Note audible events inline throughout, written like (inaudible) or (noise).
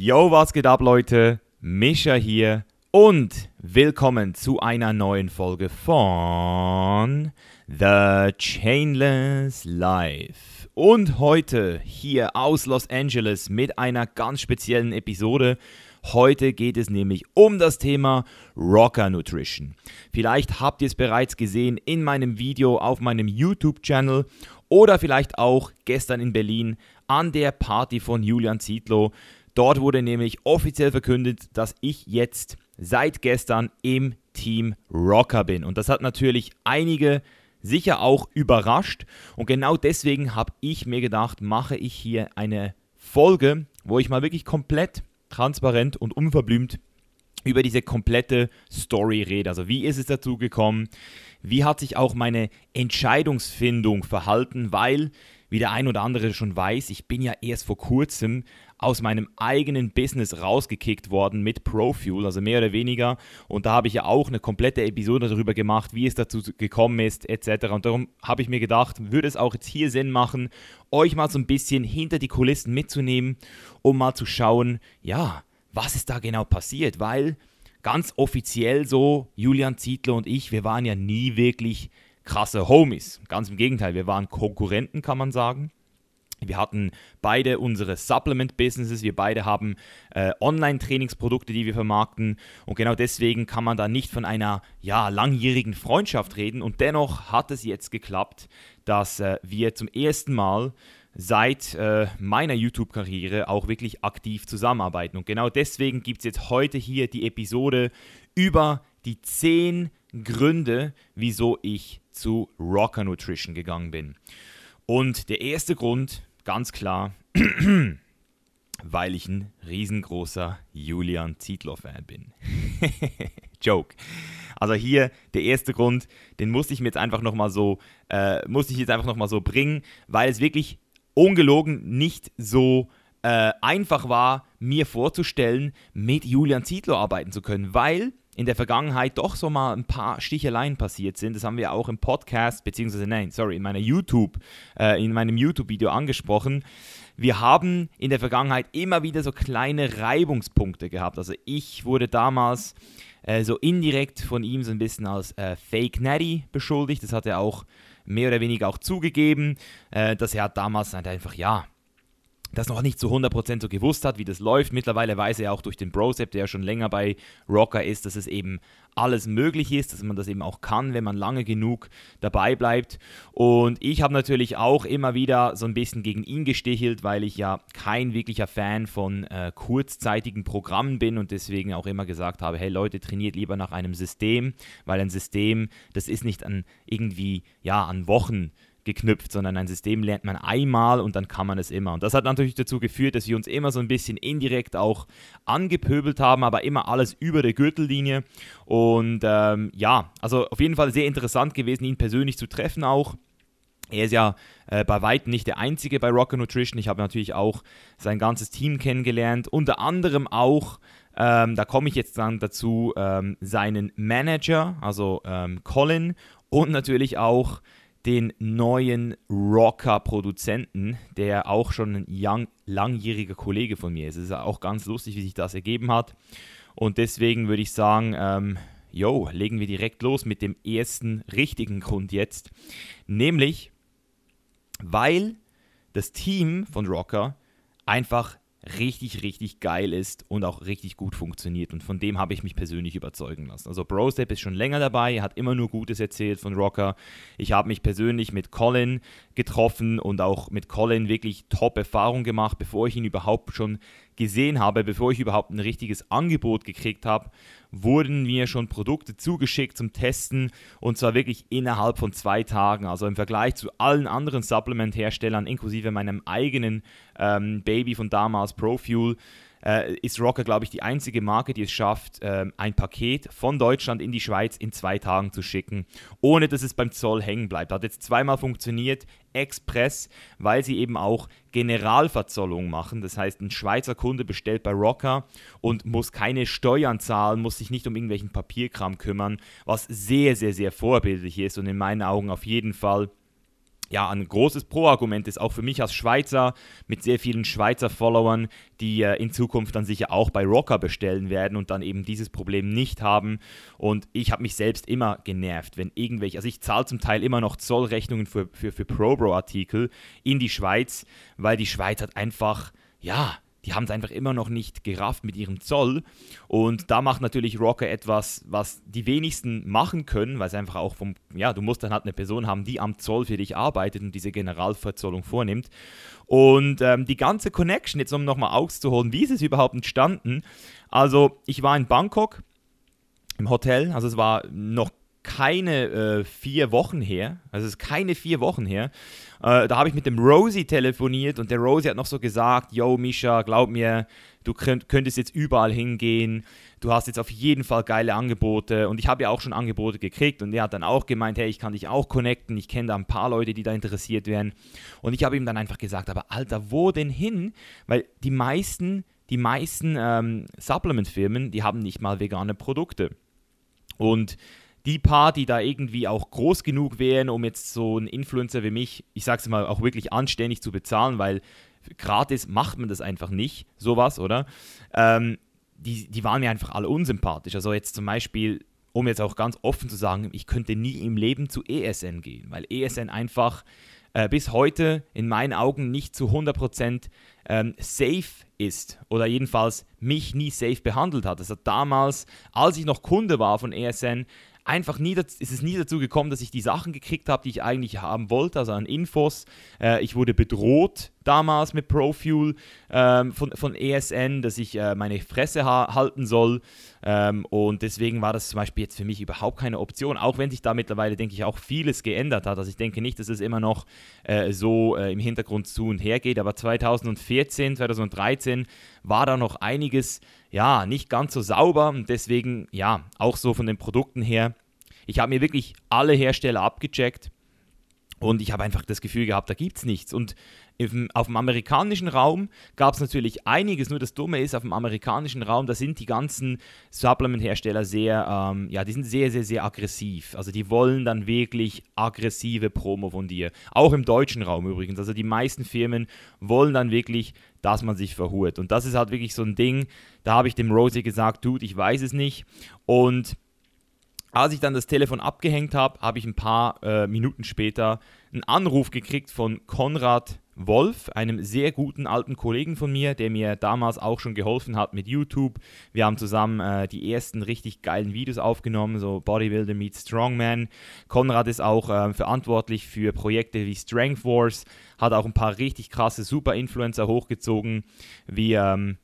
Yo, was geht ab, Leute? Mischa hier und willkommen zu einer neuen Folge von The Chainless Life. Und heute hier aus Los Angeles mit einer ganz speziellen Episode. Heute geht es nämlich um das Thema Rocker Nutrition. Vielleicht habt ihr es bereits gesehen in meinem Video auf meinem YouTube-Channel oder vielleicht auch gestern in Berlin an der Party von Julian Zietlow. Dort wurde nämlich offiziell verkündet, dass ich jetzt seit gestern im Team Rocker bin. Und das hat natürlich einige sicher auch überrascht. Und genau deswegen habe ich mir gedacht, mache ich hier eine Folge, wo ich mal wirklich komplett transparent und unverblümt über diese komplette Story rede. Also wie ist es dazu gekommen? Wie hat sich auch meine Entscheidungsfindung verhalten? Weil, wie der ein oder andere schon weiß, ich bin ja erst vor kurzem aus meinem eigenen Business rausgekickt worden mit ProFuel, also mehr oder weniger. Und da habe ich ja auch eine komplette Episode darüber gemacht, wie es dazu gekommen ist, etc. Und darum habe ich mir gedacht, würde es auch jetzt hier Sinn machen, euch mal so ein bisschen hinter die Kulissen mitzunehmen, um mal zu schauen, ja, was ist da genau passiert, weil ganz offiziell so, Julian Zietler und ich, wir waren ja nie wirklich krasse Homies. Ganz im Gegenteil, wir waren Konkurrenten, kann man sagen. Wir hatten beide unsere Supplement-Businesses, wir beide haben äh, Online-Trainingsprodukte, die wir vermarkten. Und genau deswegen kann man da nicht von einer ja, langjährigen Freundschaft reden. Und dennoch hat es jetzt geklappt, dass äh, wir zum ersten Mal seit äh, meiner YouTube-Karriere auch wirklich aktiv zusammenarbeiten. Und genau deswegen gibt es jetzt heute hier die Episode über die 10 Gründe, wieso ich zu Rocker Nutrition gegangen bin. Und der erste Grund, Ganz klar, (clears throat) weil ich ein riesengroßer Julian Zietlow-Fan bin. (laughs) Joke. Also hier der erste Grund, den musste ich mir jetzt einfach nochmal so, äh, musste ich jetzt einfach noch so bringen, weil es wirklich ungelogen nicht so äh, einfach war, mir vorzustellen, mit Julian Zietlow arbeiten zu können, weil in der Vergangenheit doch so mal ein paar Sticheleien passiert sind. Das haben wir auch im Podcast, beziehungsweise nein, sorry, in meiner YouTube, äh, in meinem YouTube-Video angesprochen. Wir haben in der Vergangenheit immer wieder so kleine Reibungspunkte gehabt. Also ich wurde damals äh, so indirekt von ihm so ein bisschen als äh, Fake Natty beschuldigt. Das hat er auch mehr oder weniger auch zugegeben, äh, dass er damals halt einfach, ja, das noch nicht zu 100% so gewusst hat, wie das läuft. Mittlerweile weiß er auch durch den Brosep, der ja schon länger bei Rocker ist, dass es eben alles möglich ist, dass man das eben auch kann, wenn man lange genug dabei bleibt. Und ich habe natürlich auch immer wieder so ein bisschen gegen ihn gestichelt, weil ich ja kein wirklicher Fan von äh, kurzzeitigen Programmen bin und deswegen auch immer gesagt habe, hey Leute, trainiert lieber nach einem System, weil ein System, das ist nicht an irgendwie, ja, an Wochen geknüpft, sondern ein System lernt man einmal und dann kann man es immer. Und das hat natürlich dazu geführt, dass wir uns immer so ein bisschen indirekt auch angepöbelt haben, aber immer alles über der Gürtellinie. Und ähm, ja, also auf jeden Fall sehr interessant gewesen, ihn persönlich zu treffen auch. Er ist ja äh, bei weitem nicht der Einzige bei Rocker Nutrition. Ich habe natürlich auch sein ganzes Team kennengelernt. Unter anderem auch, ähm, da komme ich jetzt dann dazu, ähm, seinen Manager, also ähm, Colin. Und natürlich auch den neuen Rocker-Produzenten, der auch schon ein young, langjähriger Kollege von mir ist. Es ist auch ganz lustig, wie sich das ergeben hat. Und deswegen würde ich sagen, ähm, yo, legen wir direkt los mit dem ersten richtigen Grund jetzt. Nämlich, weil das Team von Rocker einfach richtig, richtig geil ist und auch richtig gut funktioniert. Und von dem habe ich mich persönlich überzeugen lassen. Also Brostep ist schon länger dabei, hat immer nur Gutes erzählt von Rocker. Ich habe mich persönlich mit Colin getroffen und auch mit Colin wirklich Top-Erfahrung gemacht, bevor ich ihn überhaupt schon gesehen habe, bevor ich überhaupt ein richtiges Angebot gekriegt habe, wurden mir schon Produkte zugeschickt zum Testen und zwar wirklich innerhalb von zwei Tagen. Also im Vergleich zu allen anderen Supplement-Herstellern, inklusive meinem eigenen ähm, Baby von damals, ProFuel, äh, ist Rocker, glaube ich, die einzige Marke, die es schafft, äh, ein Paket von Deutschland in die Schweiz in zwei Tagen zu schicken, ohne dass es beim Zoll hängen bleibt. Hat jetzt zweimal funktioniert, express, weil sie eben auch Generalverzollung machen. Das heißt, ein Schweizer Kunde bestellt bei Rocker und muss keine Steuern zahlen, muss sich nicht um irgendwelchen Papierkram kümmern, was sehr, sehr, sehr vorbildlich ist und in meinen Augen auf jeden Fall ja, ein großes Pro-Argument ist auch für mich als Schweizer mit sehr vielen Schweizer Followern, die äh, in Zukunft dann sicher auch bei Rocker bestellen werden und dann eben dieses Problem nicht haben. Und ich habe mich selbst immer genervt, wenn irgendwelche, also ich zahle zum Teil immer noch Zollrechnungen für, für, für ProBro-Artikel in die Schweiz, weil die Schweiz hat einfach, ja, die haben es einfach immer noch nicht gerafft mit ihrem Zoll. Und da macht natürlich Rocker etwas, was die wenigsten machen können, weil es einfach auch vom, ja, du musst dann halt eine Person haben, die am Zoll für dich arbeitet und diese Generalverzollung vornimmt. Und ähm, die ganze Connection, jetzt um nochmal auszuholen, wie ist es überhaupt entstanden? Also, ich war in Bangkok im Hotel, also es war noch keine äh, vier Wochen her. Also es ist keine vier Wochen her. Äh, da habe ich mit dem Rosie telefoniert und der Rosie hat noch so gesagt, yo Misha, glaub mir, du könnt, könntest jetzt überall hingehen. Du hast jetzt auf jeden Fall geile Angebote und ich habe ja auch schon Angebote gekriegt und er hat dann auch gemeint, hey, ich kann dich auch connecten, ich kenne da ein paar Leute, die da interessiert wären. Und ich habe ihm dann einfach gesagt, aber Alter, wo denn hin? Weil die meisten, die meisten ähm, Supplement-Firmen, die haben nicht mal vegane Produkte. Und die paar, die da irgendwie auch groß genug wären, um jetzt so einen Influencer wie mich, ich sag's mal, auch wirklich anständig zu bezahlen, weil gratis macht man das einfach nicht, sowas, oder? Ähm, die, die waren mir einfach alle unsympathisch. Also jetzt zum Beispiel, um jetzt auch ganz offen zu sagen, ich könnte nie im Leben zu ESN gehen, weil ESN einfach äh, bis heute in meinen Augen nicht zu 100% ähm, safe ist oder jedenfalls mich nie safe behandelt hat. Das hat damals, als ich noch Kunde war von ESN, einfach nie, ist es nie dazu gekommen, dass ich die Sachen gekriegt habe, die ich eigentlich haben wollte, also an Infos. Äh, ich wurde bedroht damals mit Profuel ähm, von, von ESN, dass ich äh, meine Fresse ha halten soll. Ähm, und deswegen war das zum Beispiel jetzt für mich überhaupt keine Option, auch wenn sich da mittlerweile, denke ich, auch vieles geändert hat. Also ich denke nicht, dass es immer noch äh, so äh, im Hintergrund zu und her geht, aber 2014, 2013 war da noch einiges, ja, nicht ganz so sauber und deswegen, ja, auch so von den Produkten her. Ich habe mir wirklich alle Hersteller abgecheckt und ich habe einfach das Gefühl gehabt, da gibt es nichts. Und auf dem amerikanischen Raum gab es natürlich einiges, nur das Dumme ist, auf dem amerikanischen Raum, da sind die ganzen Supplement-Hersteller sehr, ähm, ja, die sind sehr, sehr, sehr aggressiv. Also die wollen dann wirklich aggressive Promo von dir. Auch im deutschen Raum übrigens. Also die meisten Firmen wollen dann wirklich, dass man sich verhurt. Und das ist halt wirklich so ein Ding, da habe ich dem Rosie gesagt, Dude, ich weiß es nicht. Und als ich dann das Telefon abgehängt habe, habe ich ein paar äh, Minuten später einen Anruf gekriegt von Konrad Wolf, einem sehr guten alten Kollegen von mir, der mir damals auch schon geholfen hat mit YouTube. Wir haben zusammen äh, die ersten richtig geilen Videos aufgenommen, so Bodybuilder meets Strongman. Konrad ist auch äh, verantwortlich für Projekte wie Strength Wars, hat auch ein paar richtig krasse Super-Influencer hochgezogen, wie ähm,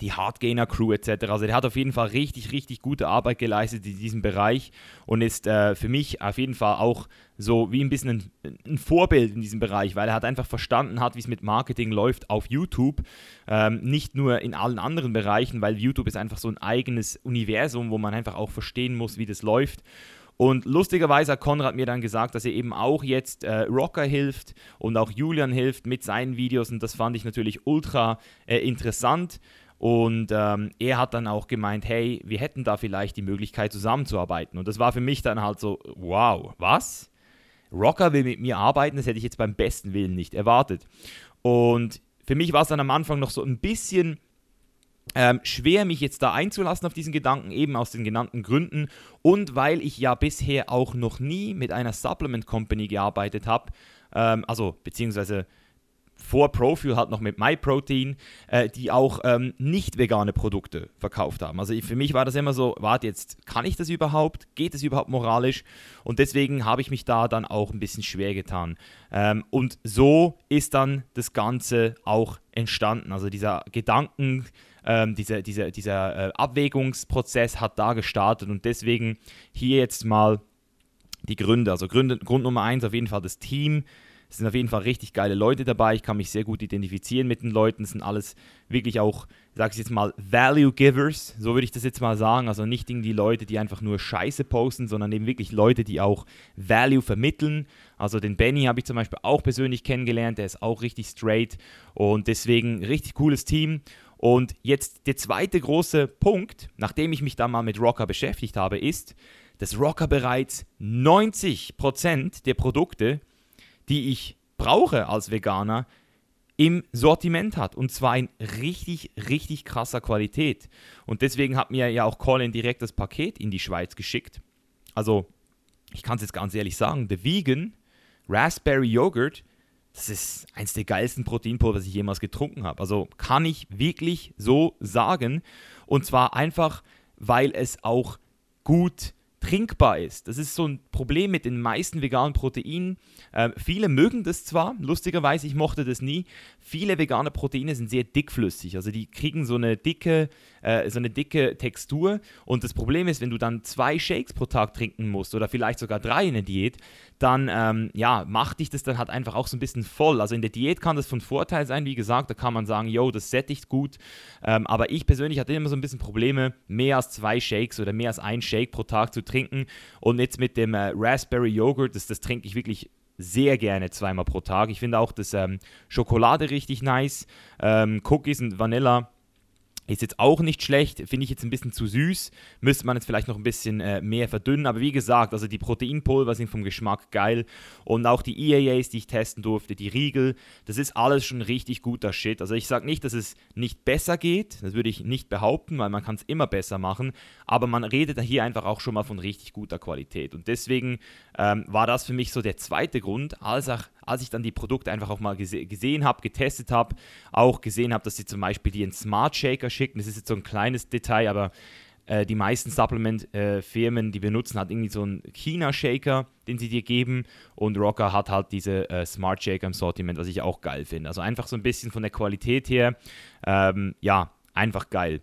die Hardgainer Crew etc. Also der hat auf jeden Fall richtig, richtig gute Arbeit geleistet in diesem Bereich und ist äh, für mich auf jeden Fall auch so wie ein bisschen ein, ein, Vorbild in diesem Bereich, weil er hat einfach verstanden hat, wie es mit Marketing läuft auf YouTube, ähm, nicht nur in allen anderen Bereichen, weil YouTube ist einfach so ein eigenes Universum, wo man einfach auch verstehen muss, wie das läuft. Und lustigerweise hat Konrad mir dann gesagt, dass er eben auch jetzt äh, Rocker hilft und auch Julian hilft mit seinen Videos und das fand ich natürlich ultra äh, interessant. Und ähm, er hat dann auch gemeint, hey, wir hätten da vielleicht die Möglichkeit zusammenzuarbeiten. Und das war für mich dann halt so, wow, was? Rocker will mit mir arbeiten, das hätte ich jetzt beim besten Willen nicht erwartet. Und für mich war es dann am Anfang noch so ein bisschen ähm, schwer, mich jetzt da einzulassen auf diesen Gedanken, eben aus den genannten Gründen und weil ich ja bisher auch noch nie mit einer Supplement Company gearbeitet habe, ähm, also beziehungsweise vor Profuel halt noch mit MyProtein, äh, die auch ähm, nicht vegane Produkte verkauft haben. Also für mich war das immer so, warte jetzt, kann ich das überhaupt? Geht es überhaupt moralisch? Und deswegen habe ich mich da dann auch ein bisschen schwer getan. Ähm, und so ist dann das Ganze auch entstanden. Also dieser Gedanken, ähm, dieser, dieser, dieser äh, Abwägungsprozess hat da gestartet und deswegen hier jetzt mal die Gründe. Also Gründe, Grund Nummer eins auf jeden Fall das Team, es sind auf jeden Fall richtig geile Leute dabei. Ich kann mich sehr gut identifizieren mit den Leuten. Es sind alles wirklich auch, sag ich jetzt mal, Value Givers. So würde ich das jetzt mal sagen. Also nicht irgendwie Leute, die einfach nur Scheiße posten, sondern eben wirklich Leute, die auch Value vermitteln. Also den Benny habe ich zum Beispiel auch persönlich kennengelernt. Der ist auch richtig straight. Und deswegen richtig cooles Team. Und jetzt der zweite große Punkt, nachdem ich mich da mal mit Rocker beschäftigt habe, ist, dass Rocker bereits 90% der Produkte die ich brauche als Veganer, im Sortiment hat. Und zwar in richtig, richtig krasser Qualität. Und deswegen hat mir ja auch Colin direkt das Paket in die Schweiz geschickt. Also, ich kann es jetzt ganz ehrlich sagen, der Vegan Raspberry Yogurt, das ist eins der geilsten Proteinpulver, was ich jemals getrunken habe. Also kann ich wirklich so sagen. Und zwar einfach, weil es auch gut trinkbar ist. Das ist so ein Problem mit den meisten veganen Proteinen. Äh, viele mögen das zwar, lustigerweise, ich mochte das nie. Viele vegane Proteine sind sehr dickflüssig, also die kriegen so eine dicke, äh, so eine dicke Textur. Und das Problem ist, wenn du dann zwei Shakes pro Tag trinken musst oder vielleicht sogar drei in der Diät, dann ähm, ja, macht dich das dann halt einfach auch so ein bisschen voll. Also in der Diät kann das von Vorteil sein, wie gesagt, da kann man sagen, yo, das sättigt gut. Ähm, aber ich persönlich hatte immer so ein bisschen Probleme, mehr als zwei Shakes oder mehr als ein Shake pro Tag zu trinken. Und jetzt mit dem äh, Raspberry Yogurt, das, das trinke ich wirklich sehr gerne zweimal pro Tag. Ich finde auch das ähm, Schokolade richtig nice. Ähm, Cookies und Vanilla ist jetzt auch nicht schlecht, finde ich jetzt ein bisschen zu süß. Müsste man jetzt vielleicht noch ein bisschen äh, mehr verdünnen. Aber wie gesagt, also die Proteinpulver sind vom Geschmack geil. Und auch die EAAs, die ich testen durfte, die Riegel, das ist alles schon richtig guter Shit. Also ich sage nicht, dass es nicht besser geht. Das würde ich nicht behaupten, weil man kann es immer besser machen. Aber man redet hier einfach auch schon mal von richtig guter Qualität. Und deswegen ähm, war das für mich so der zweite Grund, als, auch, als ich dann die Produkte einfach auch mal gese gesehen habe, getestet habe, auch gesehen habe, dass sie zum Beispiel die einen Smart Shaker schicken. Das ist jetzt so ein kleines Detail, aber äh, die meisten Supplement-Firmen, die wir nutzen, hat irgendwie so einen China-Shaker, den sie dir geben. Und Rocker hat halt diese äh, Smart Shaker im Sortiment, was ich auch geil finde. Also einfach so ein bisschen von der Qualität her, ähm, ja, einfach geil.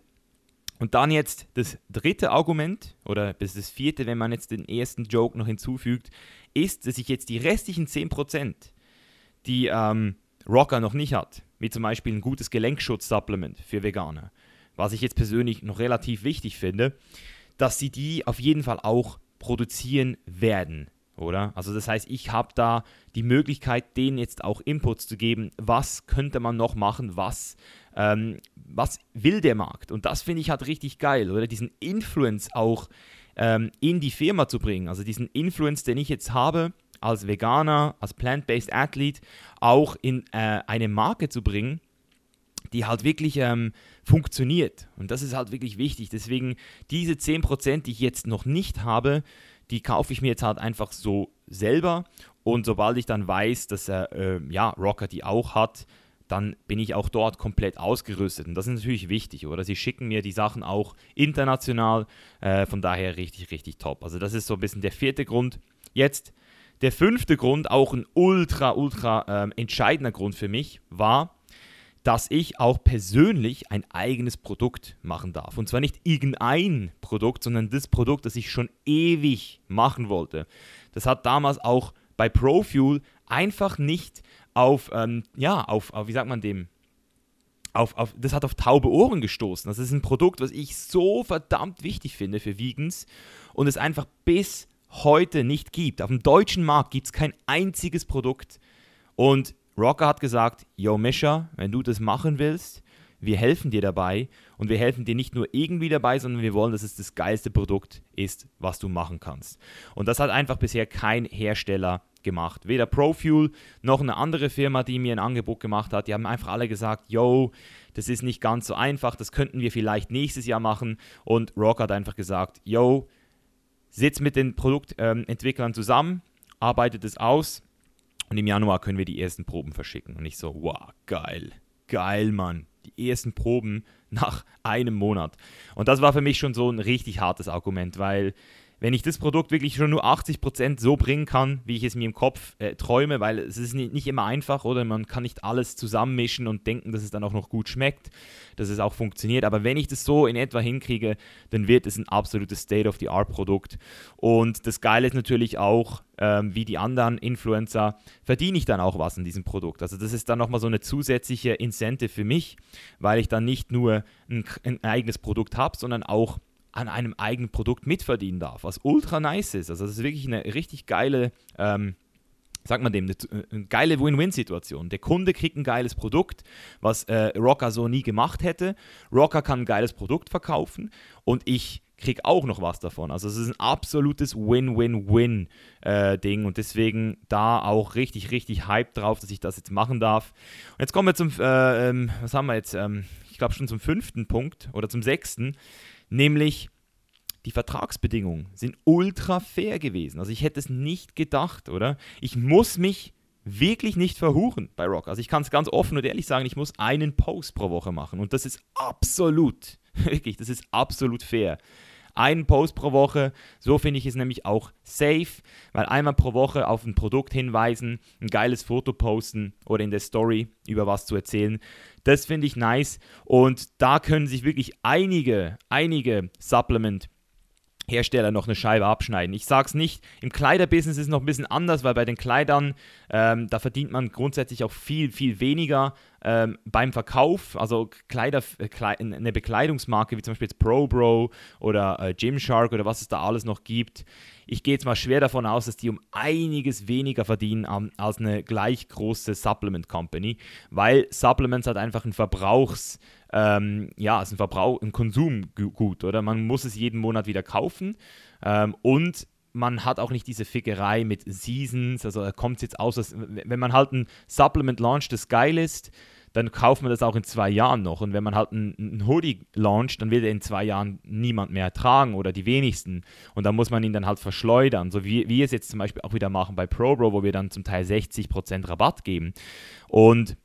Und dann jetzt das dritte Argument, oder bis das vierte, wenn man jetzt den ersten Joke noch hinzufügt, ist, dass ich jetzt die restlichen 10%, die ähm, Rocker noch nicht hat, wie zum Beispiel ein gutes Gelenkschutz-Supplement für Veganer, was ich jetzt persönlich noch relativ wichtig finde, dass sie die auf jeden Fall auch produzieren werden, oder? Also das heißt, ich habe da die Möglichkeit, denen jetzt auch Inputs zu geben, was könnte man noch machen, was, ähm, was will der Markt? Und das finde ich halt richtig geil, oder? Diesen Influence auch ähm, in die Firma zu bringen. Also diesen Influence, den ich jetzt habe als Veganer, als Plant-Based Athlete, auch in äh, eine Marke zu bringen, die halt wirklich ähm, funktioniert. Und das ist halt wirklich wichtig. Deswegen diese 10%, die ich jetzt noch nicht habe, die kaufe ich mir jetzt halt einfach so selber. Und sobald ich dann weiß, dass er, äh, ja, Rocker die auch hat, dann bin ich auch dort komplett ausgerüstet. Und das ist natürlich wichtig, oder? Sie schicken mir die Sachen auch international, äh, von daher richtig, richtig top. Also das ist so ein bisschen der vierte Grund. Jetzt der fünfte Grund, auch ein ultra, ultra äh, entscheidender Grund für mich, war, dass ich auch persönlich ein eigenes Produkt machen darf. Und zwar nicht irgendein Produkt, sondern das Produkt, das ich schon ewig machen wollte. Das hat damals auch bei ProFuel einfach nicht auf, ähm, ja, auf, auf, wie sagt man dem, auf, auf, das hat auf taube Ohren gestoßen. Das ist ein Produkt, was ich so verdammt wichtig finde für Vegans und es einfach bis heute nicht gibt. Auf dem deutschen Markt gibt es kein einziges Produkt. Und Rocker hat gesagt, yo Mischa, wenn du das machen willst, wir helfen dir dabei und wir helfen dir nicht nur irgendwie dabei, sondern wir wollen, dass es das geilste Produkt ist, was du machen kannst. Und das hat einfach bisher kein Hersteller gemacht. Weder ProFuel noch eine andere Firma, die mir ein Angebot gemacht hat. Die haben einfach alle gesagt, yo, das ist nicht ganz so einfach, das könnten wir vielleicht nächstes Jahr machen. Und Rock hat einfach gesagt, yo, sitzt mit den Produktentwicklern zusammen, arbeitet es aus und im Januar können wir die ersten Proben verschicken. Und ich so, wow, geil, geil, Mann. Die ersten Proben nach einem Monat. Und das war für mich schon so ein richtig hartes Argument, weil wenn ich das Produkt wirklich schon nur 80% so bringen kann, wie ich es mir im Kopf äh, träume, weil es ist nicht, nicht, immer einfach, oder man kann nicht alles zusammenmischen und denken, dass es dann auch noch gut schmeckt, dass es auch funktioniert. Aber wenn ich das so in etwa hinkriege, dann wird es ein absolutes State-of-the-Art-Produkt. Und das Geile ist natürlich auch, ähm, wie die anderen Influencer, verdiene ich dann auch was an diesem Produkt. Also das ist dann nochmal so eine zusätzliche Incentive für mich, weil ich dann nicht nur ein, ein eigenes Produkt habe, sondern auch an einem eigenen Produkt mitverdienen darf, was ultra nice ist. Also das ist wirklich eine richtig geile, ähm, sagt man dem, eine, eine geile Win-Win-Situation. Der Kunde kriegt ein geiles Produkt, was äh, Rocker so nie gemacht hätte. Rocker kann ein geiles Produkt verkaufen und ich kriege auch noch was davon. Also es ist ein absolutes Win-Win-Win-Ding äh, und deswegen da auch richtig, richtig Hype drauf, dass ich das jetzt machen darf. Und jetzt kommen wir zum, äh, ähm, was haben wir jetzt? Ähm, ich glaube schon zum fünften Punkt oder zum sechsten, nämlich die Vertragsbedingungen sind ultra fair gewesen. Also ich hätte es nicht gedacht, oder? Ich muss mich wirklich nicht verhuren bei Rock. Also ich kann es ganz offen und ehrlich sagen, ich muss einen Post pro Woche machen und das ist absolut, (laughs) wirklich, das ist absolut fair. Einen Post pro Woche, so finde ich es nämlich auch safe, weil einmal pro Woche auf ein Produkt hinweisen, ein geiles Foto posten oder in der Story über was zu erzählen, das finde ich nice. Und da können sich wirklich einige, einige Supplement Hersteller noch eine Scheibe abschneiden. Ich sage es nicht, im Kleiderbusiness ist es noch ein bisschen anders, weil bei den Kleidern, ähm, da verdient man grundsätzlich auch viel, viel weniger ähm, beim Verkauf. Also Kleider, äh, eine Bekleidungsmarke wie zum Beispiel jetzt ProBro oder äh, Gymshark oder was es da alles noch gibt. Ich gehe jetzt mal schwer davon aus, dass die um einiges weniger verdienen um, als eine gleich große Supplement Company, weil Supplements hat einfach ein Verbrauchs- ähm, ja, ist ein Verbrauch, ein Konsumgut, oder? Man muss es jeden Monat wieder kaufen ähm, und man hat auch nicht diese Fickerei mit Seasons, also kommt es jetzt aus, dass, wenn man halt ein Supplement launcht, das geil ist, dann kauft man das auch in zwei Jahren noch. Und wenn man halt einen Hoodie launcht, dann wird er in zwei Jahren niemand mehr tragen oder die wenigsten. Und dann muss man ihn dann halt verschleudern. So wie wir es jetzt zum Beispiel auch wieder machen bei ProBro, wo wir dann zum Teil 60% Rabatt geben. Und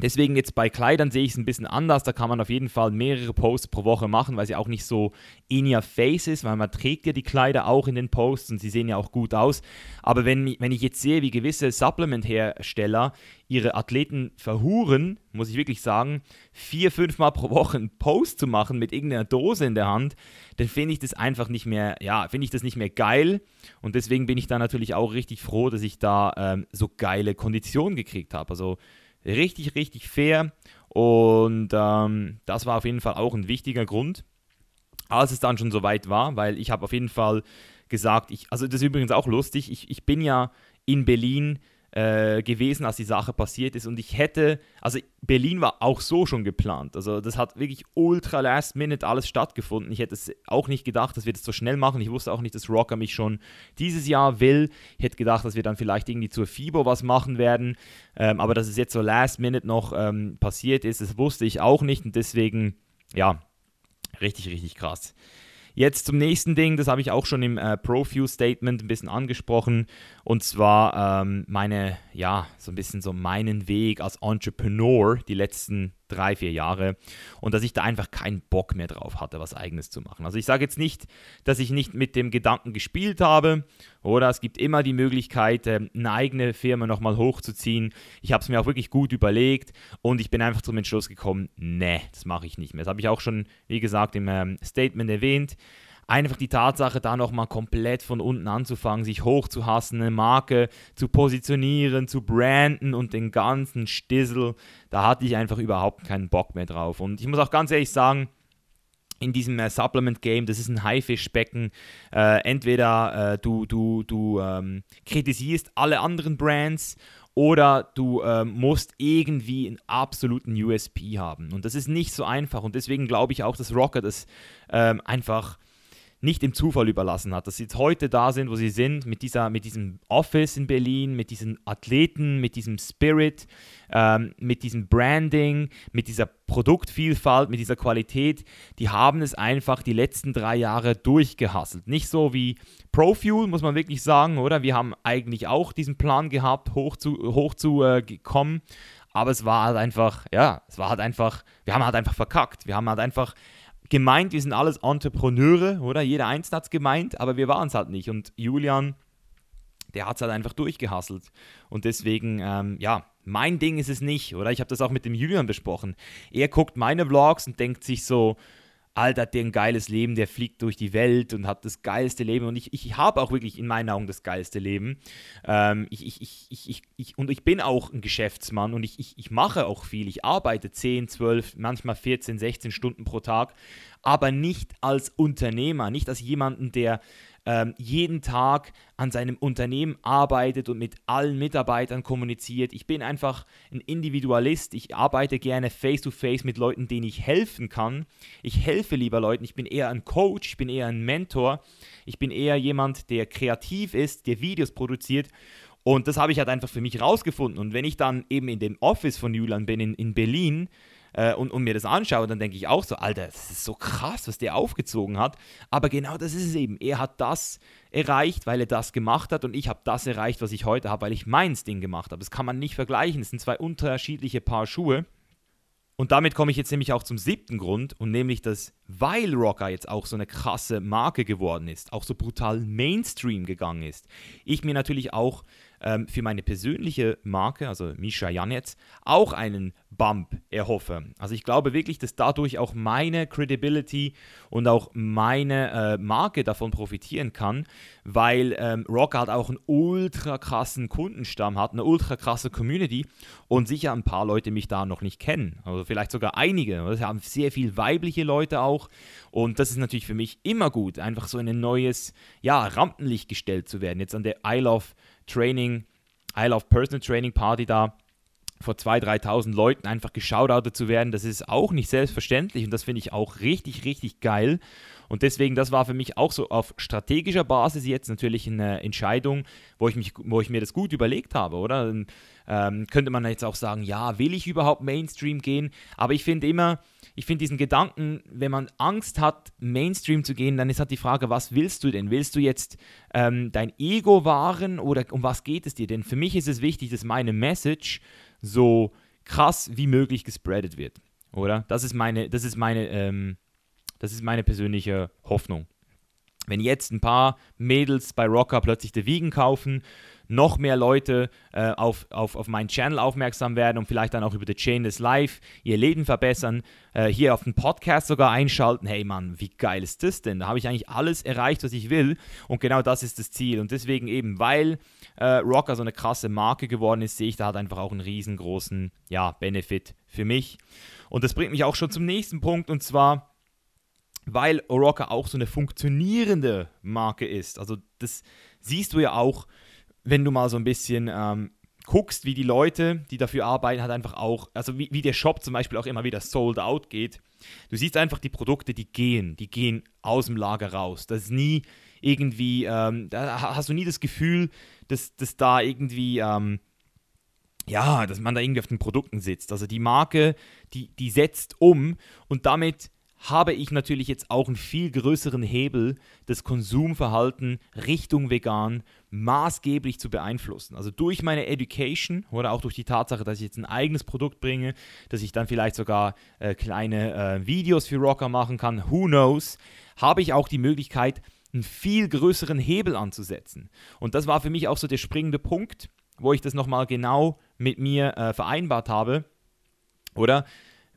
Deswegen jetzt bei Kleidern sehe ich es ein bisschen anders. Da kann man auf jeden Fall mehrere Posts pro Woche machen, weil sie auch nicht so in your face ist, weil man trägt ja die Kleider auch in den Posts und sie sehen ja auch gut aus. Aber wenn, wenn ich jetzt sehe, wie gewisse Supplement-Hersteller ihre Athleten verhuren, muss ich wirklich sagen, vier, fünf Mal pro Woche einen Post zu machen mit irgendeiner Dose in der Hand, dann finde ich das einfach nicht mehr, ja, finde ich das nicht mehr geil. Und deswegen bin ich da natürlich auch richtig froh, dass ich da ähm, so geile Konditionen gekriegt habe. Also richtig, richtig fair. Und ähm, das war auf jeden Fall auch ein wichtiger Grund, als es dann schon soweit war, weil ich habe auf jeden Fall gesagt, ich, also das ist übrigens auch lustig, ich, ich bin ja in Berlin äh, gewesen, als die Sache passiert ist. Und ich hätte, also Berlin war auch so schon geplant. Also das hat wirklich ultra last minute alles stattgefunden. Ich hätte es auch nicht gedacht, dass wir das so schnell machen. Ich wusste auch nicht, dass Rocker mich schon dieses Jahr will. Ich hätte gedacht, dass wir dann vielleicht irgendwie zur FIBO was machen werden. Ähm, aber dass es jetzt so last minute noch ähm, passiert ist, das wusste ich auch nicht. Und deswegen, ja, richtig, richtig krass. Jetzt zum nächsten Ding, das habe ich auch schon im äh, Profuse-Statement ein bisschen angesprochen. Und zwar ähm, meine, ja, so ein bisschen so meinen Weg als Entrepreneur die letzten drei, vier Jahre und dass ich da einfach keinen Bock mehr drauf hatte, was eigenes zu machen. Also ich sage jetzt nicht, dass ich nicht mit dem Gedanken gespielt habe oder es gibt immer die Möglichkeit, ähm, eine eigene Firma nochmal hochzuziehen. Ich habe es mir auch wirklich gut überlegt und ich bin einfach zum Entschluss gekommen, nee, das mache ich nicht mehr. Das habe ich auch schon, wie gesagt, im ähm, Statement erwähnt einfach die Tatsache, da nochmal komplett von unten anzufangen, sich hochzuhassen, eine Marke zu positionieren, zu branden und den ganzen Stissel, da hatte ich einfach überhaupt keinen Bock mehr drauf. Und ich muss auch ganz ehrlich sagen, in diesem äh, Supplement-Game, das ist ein Haifischbecken. Äh, entweder äh, du, du, du ähm, kritisierst alle anderen Brands oder du ähm, musst irgendwie einen absoluten USP haben. Und das ist nicht so einfach. Und deswegen glaube ich auch, dass Rocket das ähm, einfach nicht dem Zufall überlassen hat, dass sie jetzt heute da sind, wo sie sind, mit, dieser, mit diesem Office in Berlin, mit diesen Athleten, mit diesem Spirit, ähm, mit diesem Branding, mit dieser Produktvielfalt, mit dieser Qualität, die haben es einfach die letzten drei Jahre durchgehasselt. Nicht so wie Profuel, muss man wirklich sagen, oder? Wir haben eigentlich auch diesen Plan gehabt, hoch zu, hoch zu äh, kommen, aber es war halt einfach, ja, es war halt einfach, wir haben halt einfach verkackt. Wir haben halt einfach gemeint, wir sind alles Entrepreneure, oder? Jeder Einzelne hat es gemeint, aber wir waren es halt nicht. Und Julian, der hat es halt einfach durchgehasselt. Und deswegen, ähm, ja, mein Ding ist es nicht, oder? Ich habe das auch mit dem Julian besprochen. Er guckt meine Vlogs und denkt sich so, Alter, hat der ein geiles Leben, der fliegt durch die Welt und hat das geilste Leben. Und ich, ich habe auch wirklich in meinen Augen das geilste Leben. Ähm, ich, ich, ich, ich, ich, und ich bin auch ein Geschäftsmann und ich, ich, ich mache auch viel. Ich arbeite 10, 12, manchmal 14, 16 Stunden pro Tag, aber nicht als Unternehmer, nicht als jemanden, der ähm, jeden Tag an seinem Unternehmen arbeitet und mit allen Mitarbeitern kommuniziert. Ich bin einfach ein Individualist. Ich arbeite gerne face-to-face -face mit Leuten, denen ich helfen kann. Ich helfe lieber Leuten. Ich bin eher ein Coach, ich bin eher ein Mentor. Ich bin eher jemand, der kreativ ist, der Videos produziert. Und das habe ich halt einfach für mich rausgefunden. Und wenn ich dann eben in dem Office von Julian bin, in, in Berlin, äh, und, und mir das anschaue, dann denke ich auch so, Alter, das ist so krass, was der aufgezogen hat. Aber genau das ist es eben. Er hat das erreicht, weil er das gemacht hat und ich habe das erreicht, was ich heute habe, weil ich meins Ding gemacht habe. Das kann man nicht vergleichen. Das sind zwei unterschiedliche Paar Schuhe. Und damit komme ich jetzt nämlich auch zum siebten Grund und nämlich, dass weil Rocker jetzt auch so eine krasse Marke geworden ist, auch so brutal Mainstream gegangen ist, ich mir natürlich auch ähm, für meine persönliche Marke, also Misha Janetz, auch einen Bump erhoffe. Also ich glaube wirklich, dass dadurch auch meine Credibility und auch meine äh, Marke davon profitieren kann, weil ähm, Rock halt auch einen ultra krassen Kundenstamm hat, eine ultra krasse Community und sicher ein paar Leute mich da noch nicht kennen. Also vielleicht sogar einige. Es haben sehr viele weibliche Leute auch und das ist natürlich für mich immer gut, einfach so in ein neues ja, Rampenlicht gestellt zu werden. Jetzt an der I Love Training, I Love Personal Training Party da vor 2.000, 3.000 Leuten einfach geschaudoutet zu werden, das ist auch nicht selbstverständlich und das finde ich auch richtig, richtig geil. Und deswegen, das war für mich auch so auf strategischer Basis jetzt natürlich eine Entscheidung, wo ich, mich, wo ich mir das gut überlegt habe, oder? Ähm, könnte man jetzt auch sagen, ja, will ich überhaupt Mainstream gehen? Aber ich finde immer, ich finde diesen Gedanken, wenn man Angst hat, Mainstream zu gehen, dann ist halt die Frage, was willst du denn? Willst du jetzt ähm, dein Ego wahren oder um was geht es dir? Denn für mich ist es wichtig, dass meine Message so krass wie möglich gespreadet wird. Oder? Das ist meine, das ist meine, ähm, das ist meine persönliche Hoffnung. Wenn jetzt ein paar Mädels bei Rocker plötzlich The Vegan kaufen, noch mehr Leute äh, auf, auf, auf meinen Channel aufmerksam werden und vielleicht dann auch über The Chainless Live ihr Leben verbessern, äh, hier auf den Podcast sogar einschalten. Hey Mann, wie geil ist das denn? Da habe ich eigentlich alles erreicht, was ich will und genau das ist das Ziel. Und deswegen eben, weil äh, Rocker so eine krasse Marke geworden ist, sehe ich da halt einfach auch einen riesengroßen ja, Benefit für mich. Und das bringt mich auch schon zum nächsten Punkt und zwar weil Oroka auch so eine funktionierende Marke ist. Also das siehst du ja auch, wenn du mal so ein bisschen ähm, guckst, wie die Leute, die dafür arbeiten, halt einfach auch, also wie, wie der Shop zum Beispiel auch immer wieder sold out geht. Du siehst einfach die Produkte, die gehen, die gehen aus dem Lager raus. Das ist nie irgendwie, ähm, da hast du nie das Gefühl, dass, dass da irgendwie, ähm, ja, dass man da irgendwie auf den Produkten sitzt. Also die Marke, die, die setzt um und damit habe ich natürlich jetzt auch einen viel größeren Hebel, das Konsumverhalten Richtung vegan maßgeblich zu beeinflussen. Also durch meine Education oder auch durch die Tatsache, dass ich jetzt ein eigenes Produkt bringe, dass ich dann vielleicht sogar äh, kleine äh, Videos für Rocker machen kann, who knows, habe ich auch die Möglichkeit, einen viel größeren Hebel anzusetzen. Und das war für mich auch so der springende Punkt, wo ich das nochmal genau mit mir äh, vereinbart habe. Oder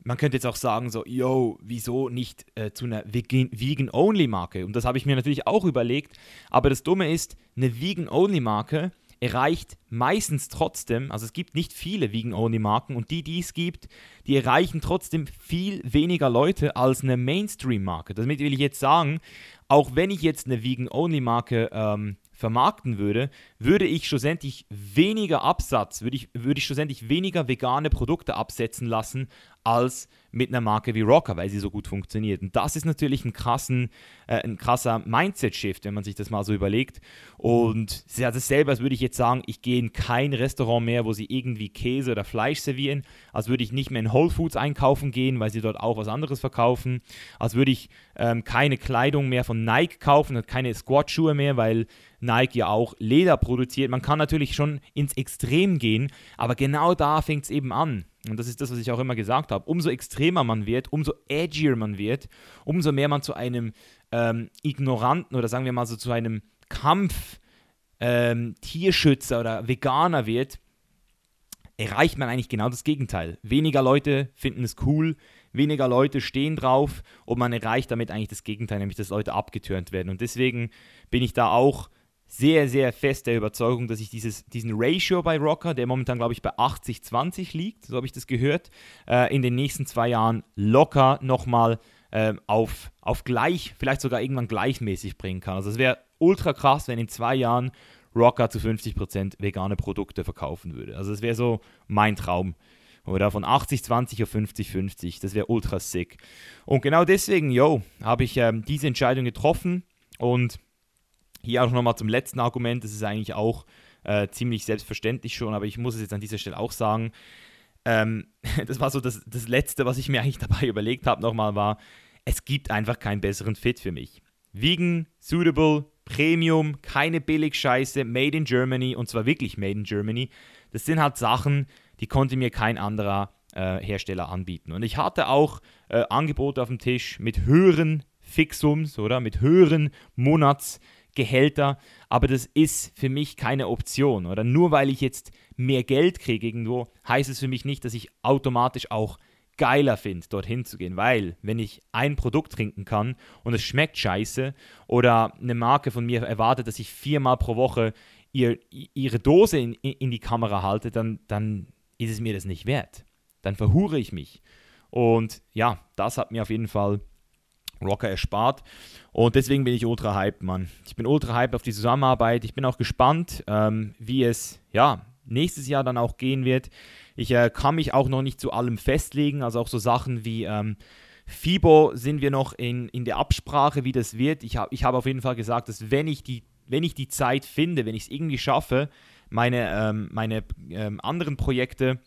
man könnte jetzt auch sagen, so, yo, wieso nicht äh, zu einer Vegan-Only-Marke? Und das habe ich mir natürlich auch überlegt. Aber das Dumme ist, eine Vegan-Only-Marke erreicht meistens trotzdem, also es gibt nicht viele Vegan-Only-Marken und die, die es gibt, die erreichen trotzdem viel weniger Leute als eine Mainstream-Marke. Damit will ich jetzt sagen, auch wenn ich jetzt eine Vegan-Only-Marke ähm, vermarkten würde, würde ich schlussendlich weniger Absatz, würde ich, würde ich schlussendlich weniger vegane Produkte absetzen lassen, als mit einer Marke wie Rocker, weil sie so gut funktioniert. Und das ist natürlich ein, krassen, äh, ein krasser Mindset-Shift, wenn man sich das mal so überlegt. Und sie hat es selber, als würde ich jetzt sagen, ich gehe in kein Restaurant mehr, wo sie irgendwie Käse oder Fleisch servieren, als würde ich nicht mehr in Whole Foods einkaufen gehen, weil sie dort auch was anderes verkaufen, als würde ich ähm, keine Kleidung mehr von Nike kaufen und keine Squat-Schuhe mehr, weil Nike ja auch Leder produziert. Man kann natürlich schon ins Extrem gehen, aber genau da fängt es eben an. Und das ist das, was ich auch immer gesagt habe. Umso extremer man wird, umso edgier man wird, umso mehr man zu einem ähm, Ignoranten oder sagen wir mal so zu einem Kampf ähm, oder Veganer wird, erreicht man eigentlich genau das Gegenteil. Weniger Leute finden es cool, weniger Leute stehen drauf und man erreicht damit eigentlich das Gegenteil, nämlich dass Leute abgetürnt werden. Und deswegen bin ich da auch sehr, sehr fest der Überzeugung, dass ich dieses, diesen Ratio bei Rocker, der momentan, glaube ich, bei 80-20 liegt, so habe ich das gehört, äh, in den nächsten zwei Jahren locker nochmal äh, auf, auf gleich, vielleicht sogar irgendwann gleichmäßig bringen kann. Also es wäre ultra krass, wenn in zwei Jahren Rocker zu 50% vegane Produkte verkaufen würde. Also das wäre so mein Traum. Oder von 80-20 auf 50-50. Das wäre ultra sick. Und genau deswegen, yo, habe ich ähm, diese Entscheidung getroffen. Und hier auch nochmal zum letzten Argument. Das ist eigentlich auch äh, ziemlich selbstverständlich schon, aber ich muss es jetzt an dieser Stelle auch sagen. Ähm, (laughs) das war so das, das Letzte, was ich mir eigentlich (laughs) dabei überlegt habe, nochmal war, es gibt einfach keinen besseren Fit für mich. Vegan, suitable, Premium, keine Billig-Scheiße, made in Germany und zwar wirklich made in Germany. Das sind halt Sachen, die konnte mir kein anderer äh, Hersteller anbieten. Und ich hatte auch äh, Angebote auf dem Tisch mit höheren Fixums oder mit höheren Monatsgehälter, aber das ist für mich keine Option. Oder nur weil ich jetzt mehr Geld kriege irgendwo, heißt es für mich nicht, dass ich automatisch auch geiler finde, dorthin zu gehen, weil wenn ich ein Produkt trinken kann und es schmeckt scheiße oder eine Marke von mir erwartet, dass ich viermal pro Woche ihr, ihre Dose in, in die Kamera halte, dann, dann ist es mir das nicht wert. Dann verhure ich mich. Und ja, das hat mir auf jeden Fall Rocker erspart. Und deswegen bin ich ultra hyped, Mann. Ich bin ultra hyped auf die Zusammenarbeit. Ich bin auch gespannt, ähm, wie es ja nächstes Jahr dann auch gehen wird. Ich äh, kann mich auch noch nicht zu allem festlegen, also auch so Sachen wie ähm, FIBO sind wir noch in, in der Absprache, wie das wird. Ich habe ich hab auf jeden Fall gesagt, dass wenn ich die, wenn ich die Zeit finde, wenn ich es irgendwie schaffe, meine, ähm, meine ähm, anderen Projekte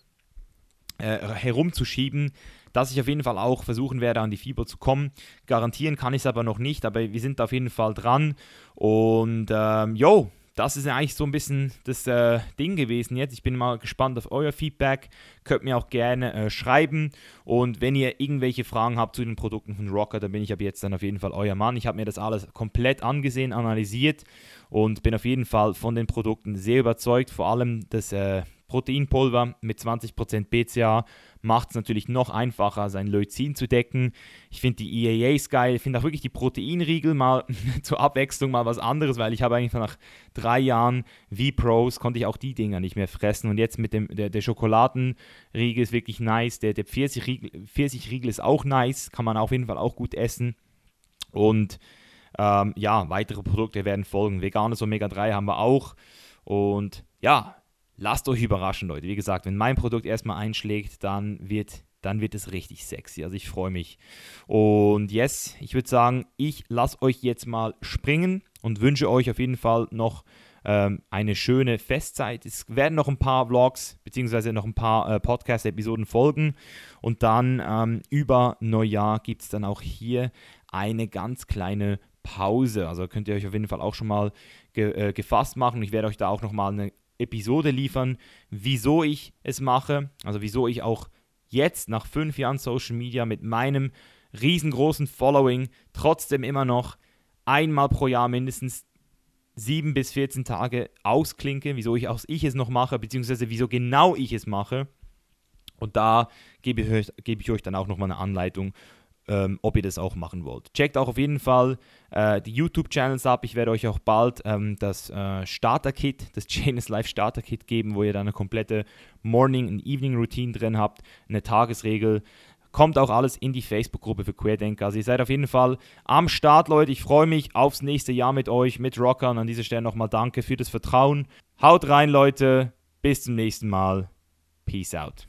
äh, herumzuschieben, dass ich auf jeden Fall auch versuchen werde, an die FIBO zu kommen. Garantieren kann ich es aber noch nicht, aber wir sind auf jeden Fall dran. Und ähm, yo, das ist eigentlich so ein bisschen das äh, Ding gewesen jetzt. Ich bin mal gespannt auf euer Feedback. Könnt mir auch gerne äh, schreiben. Und wenn ihr irgendwelche Fragen habt zu den Produkten von Rocker, dann bin ich ab jetzt dann auf jeden Fall euer Mann. Ich habe mir das alles komplett angesehen, analysiert und bin auf jeden Fall von den Produkten sehr überzeugt. Vor allem das äh, Proteinpulver mit 20% BCA macht es natürlich noch einfacher, sein Leucin zu decken. Ich finde die EAAs geil, ich finde auch wirklich die Proteinriegel mal (laughs) zur Abwechslung mal was anderes, weil ich habe eigentlich nach drei Jahren V-Pros konnte ich auch die Dinger nicht mehr fressen. Und jetzt mit dem der, der Schokoladenriegel ist wirklich nice, der, der Pfirsichriegel, Pfirsichriegel ist auch nice, kann man auf jeden Fall auch gut essen. Und ähm, ja, weitere Produkte werden folgen. Veganes Omega-3 haben wir auch und ja, lasst euch überraschen, Leute. Wie gesagt, wenn mein Produkt erstmal einschlägt, dann wird, dann wird es richtig sexy. Also ich freue mich. Und yes, ich würde sagen, ich lasse euch jetzt mal springen und wünsche euch auf jeden Fall noch ähm, eine schöne Festzeit. Es werden noch ein paar Vlogs bzw. noch ein paar äh, Podcast-Episoden folgen. Und dann ähm, über Neujahr gibt es dann auch hier eine ganz kleine Pause. Also könnt ihr euch auf jeden Fall auch schon mal ge äh, gefasst machen. Ich werde euch da auch noch mal eine Episode liefern, wieso ich es mache, also wieso ich auch jetzt nach fünf Jahren Social Media mit meinem riesengroßen Following trotzdem immer noch einmal pro Jahr mindestens sieben bis 14 Tage ausklinke, wieso ich, auch ich es noch mache, beziehungsweise wieso genau ich es mache. Und da gebe ich euch, gebe ich euch dann auch nochmal eine Anleitung, ähm, ob ihr das auch machen wollt. Checkt auch auf jeden Fall äh, die YouTube-Channels ab. Ich werde euch auch bald ähm, das äh, Starter-Kit, das (laughs) Janus Live Starter-Kit geben, wo ihr dann eine komplette Morning- und Evening-Routine drin habt, eine Tagesregel. Kommt auch alles in die Facebook-Gruppe für Querdenker. Also ihr seid auf jeden Fall am Start, Leute. Ich freue mich aufs nächste Jahr mit euch, mit Rockern. An dieser Stelle nochmal danke für das Vertrauen. Haut rein, Leute. Bis zum nächsten Mal. Peace out.